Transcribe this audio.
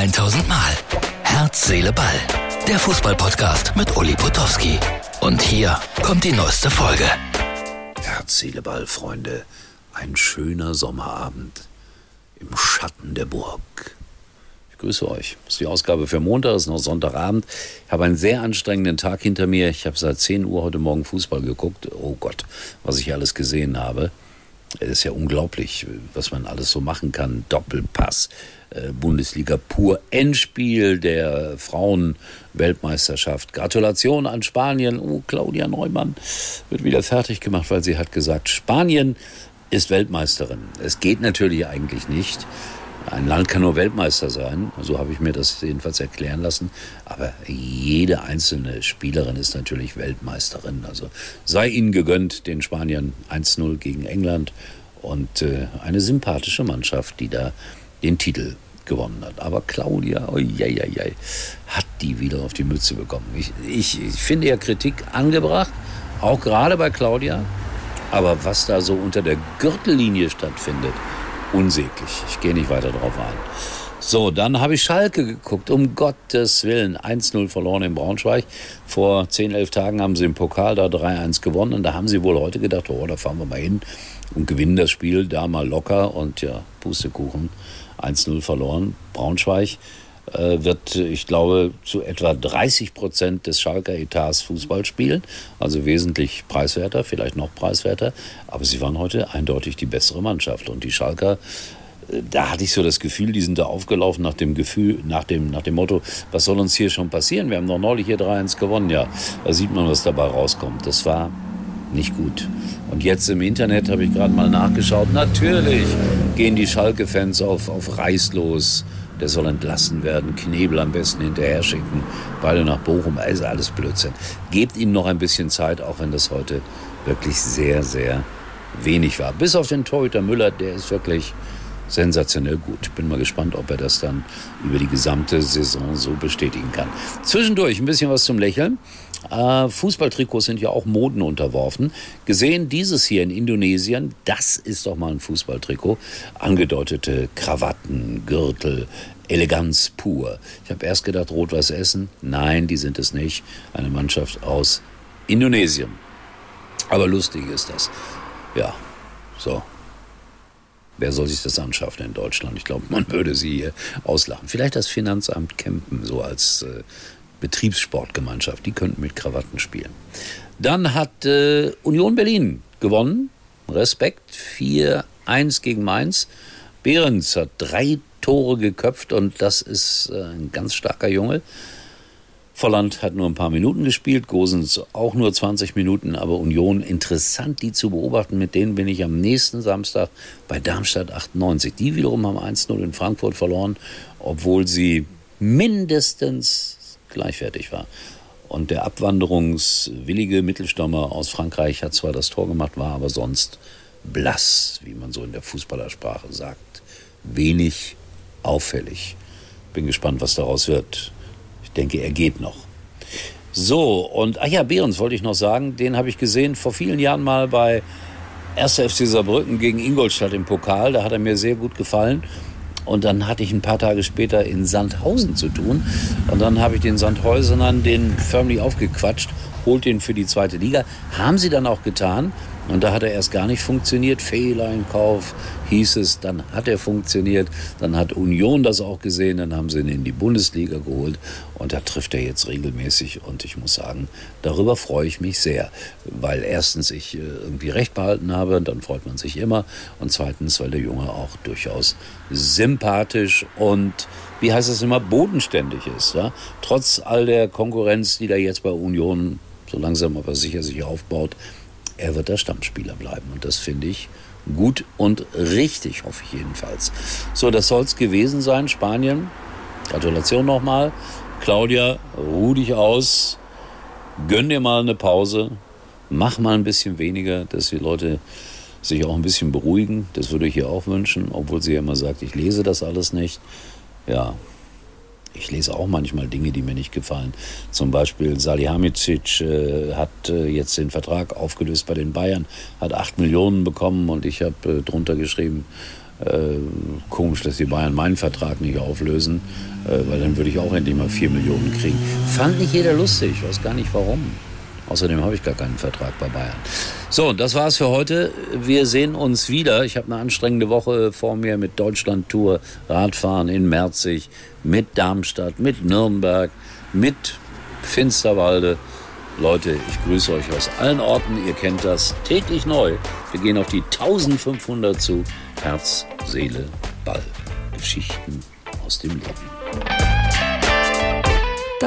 1000 Mal. Herz, Seele, Ball. Der Fußballpodcast mit Uli Potowski. Und hier kommt die neueste Folge. Herz, Seele, Ball, Freunde. Ein schöner Sommerabend im Schatten der Burg. Ich grüße euch. Das ist die Ausgabe für Montag, es ist noch Sonntagabend. Ich habe einen sehr anstrengenden Tag hinter mir. Ich habe seit 10 Uhr heute Morgen Fußball geguckt. Oh Gott, was ich alles gesehen habe. Es ist ja unglaublich, was man alles so machen kann. Doppelpass, Bundesliga pur, Endspiel der Frauenweltmeisterschaft. Gratulation an Spanien. Oh, Claudia Neumann wird wieder fertig gemacht, weil sie hat gesagt, Spanien ist Weltmeisterin. Es geht natürlich eigentlich nicht. Ein Land kann nur Weltmeister sein, so habe ich mir das jedenfalls erklären lassen. Aber jede einzelne Spielerin ist natürlich Weltmeisterin. Also sei ihnen gegönnt, den Spaniern 1-0 gegen England und äh, eine sympathische Mannschaft, die da den Titel gewonnen hat. Aber Claudia, oh, jei, jei, jei, hat die wieder auf die Mütze bekommen. Ich, ich, ich finde ja Kritik angebracht, auch gerade bei Claudia. Aber was da so unter der Gürtellinie stattfindet, unsäglich. Ich gehe nicht weiter drauf ein. So, dann habe ich Schalke geguckt. Um Gottes Willen. 1-0 verloren in Braunschweig. Vor 10, 11 Tagen haben sie im Pokal da 3-1 gewonnen. Und da haben sie wohl heute gedacht, oh, da fahren wir mal hin und gewinnen das Spiel da mal locker. Und ja, Pustekuchen. 1-0 verloren. Braunschweig äh, wird, ich glaube, zu etwa 30 Prozent des Schalker Etats Fußball spielen. Also wesentlich preiswerter, vielleicht noch preiswerter. Aber sie waren heute eindeutig die bessere Mannschaft. Und die Schalker da hatte ich so das Gefühl, die sind da aufgelaufen nach dem Gefühl, nach dem, nach dem Motto, was soll uns hier schon passieren? Wir haben doch neulich hier 3-1 gewonnen. Ja, da sieht man, was dabei rauskommt. Das war nicht gut. Und jetzt im Internet habe ich gerade mal nachgeschaut. Natürlich gehen die Schalke-Fans auf, auf Reißlos der soll entlassen werden, Knebel am besten hinterher schicken, beide nach Bochum, also alles Blödsinn. Gebt ihm noch ein bisschen Zeit, auch wenn das heute wirklich sehr, sehr wenig war. Bis auf den Torhüter Müller, der ist wirklich sensationell gut. Bin mal gespannt, ob er das dann über die gesamte Saison so bestätigen kann. Zwischendurch ein bisschen was zum Lächeln. Äh, Fußballtrikots sind ja auch Moden unterworfen. Gesehen dieses hier in Indonesien, das ist doch mal ein Fußballtrikot. Angedeutete Krawatten, Gürtel, Eleganz pur. Ich habe erst gedacht, Rot-Weiß Essen. Nein, die sind es nicht. Eine Mannschaft aus Indonesien. Aber lustig ist das. Ja, so. Wer soll sich das anschaffen in Deutschland? Ich glaube, man würde sie hier auslachen. Vielleicht das Finanzamt Kempen so als äh, Betriebssportgemeinschaft. Die könnten mit Krawatten spielen. Dann hat äh, Union Berlin gewonnen. Respekt. 4-1 gegen Mainz. Behrens hat drei Tore geköpft und das ist äh, ein ganz starker Junge. Volland hat nur ein paar Minuten gespielt, Gosens auch nur 20 Minuten, aber Union interessant, die zu beobachten. Mit denen bin ich am nächsten Samstag bei Darmstadt 98. Die wiederum haben 1-0 in Frankfurt verloren, obwohl sie mindestens gleichwertig war. Und der abwanderungswillige Mittelstürmer aus Frankreich hat zwar das Tor gemacht, war aber sonst blass, wie man so in der Fußballersprache sagt. Wenig auffällig. Bin gespannt, was daraus wird. Ich denke, er geht noch. So, und ach ja, Behrens wollte ich noch sagen, den habe ich gesehen vor vielen Jahren mal bei 1. FC Saarbrücken gegen Ingolstadt im Pokal. Da hat er mir sehr gut gefallen. Und dann hatte ich ein paar Tage später in Sandhausen zu tun. Und dann habe ich den Sandhäusenern den förmlich aufgequatscht, holt den für die zweite Liga. Haben sie dann auch getan. Und da hat er erst gar nicht funktioniert. Fehleinkauf hieß es, dann hat er funktioniert. Dann hat Union das auch gesehen, dann haben sie ihn in die Bundesliga geholt. Und da trifft er jetzt regelmäßig. Und ich muss sagen, darüber freue ich mich sehr. Weil erstens ich äh, irgendwie recht behalten habe, dann freut man sich immer. Und zweitens, weil der Junge auch durchaus sympathisch und wie heißt es immer, bodenständig ist. Ja? Trotz all der Konkurrenz, die da jetzt bei Union so langsam aber sicher sich aufbaut, er wird der Stammspieler bleiben. Und das finde ich gut und richtig, hoffe ich jedenfalls. So, das soll es gewesen sein, Spanien. Gratulation nochmal. Claudia, ruh dich aus. Gönn dir mal eine Pause. Mach mal ein bisschen weniger, dass die Leute sich auch ein bisschen beruhigen. Das würde ich ihr auch wünschen, obwohl sie ja immer sagt, ich lese das alles nicht. Ja, ich lese auch manchmal Dinge, die mir nicht gefallen. Zum Beispiel Salihamidzic äh, hat äh, jetzt den Vertrag aufgelöst bei den Bayern, hat acht Millionen bekommen und ich habe äh, drunter geschrieben, Äh, komisch, dass die Bayern meinen Vertrag nicht auflösen, äh, weil dann würde ich auch endlich mal 4 Millionen kriegen. Fand nicht jeder lustig, ich weiß gar nicht warum. Außerdem habe ich gar keinen Vertrag bei Bayern. So, das war's für heute. Wir sehen uns wieder. Ich habe eine anstrengende Woche vor mir mit Deutschland-Tour, Radfahren in Merzig, mit Darmstadt, mit Nürnberg, mit Finsterwalde. Leute, ich grüße euch aus allen Orten. Ihr kennt das täglich neu. Wir gehen auf die 1500 zu. Herz, Seele, Ball. Geschichten aus dem Leben.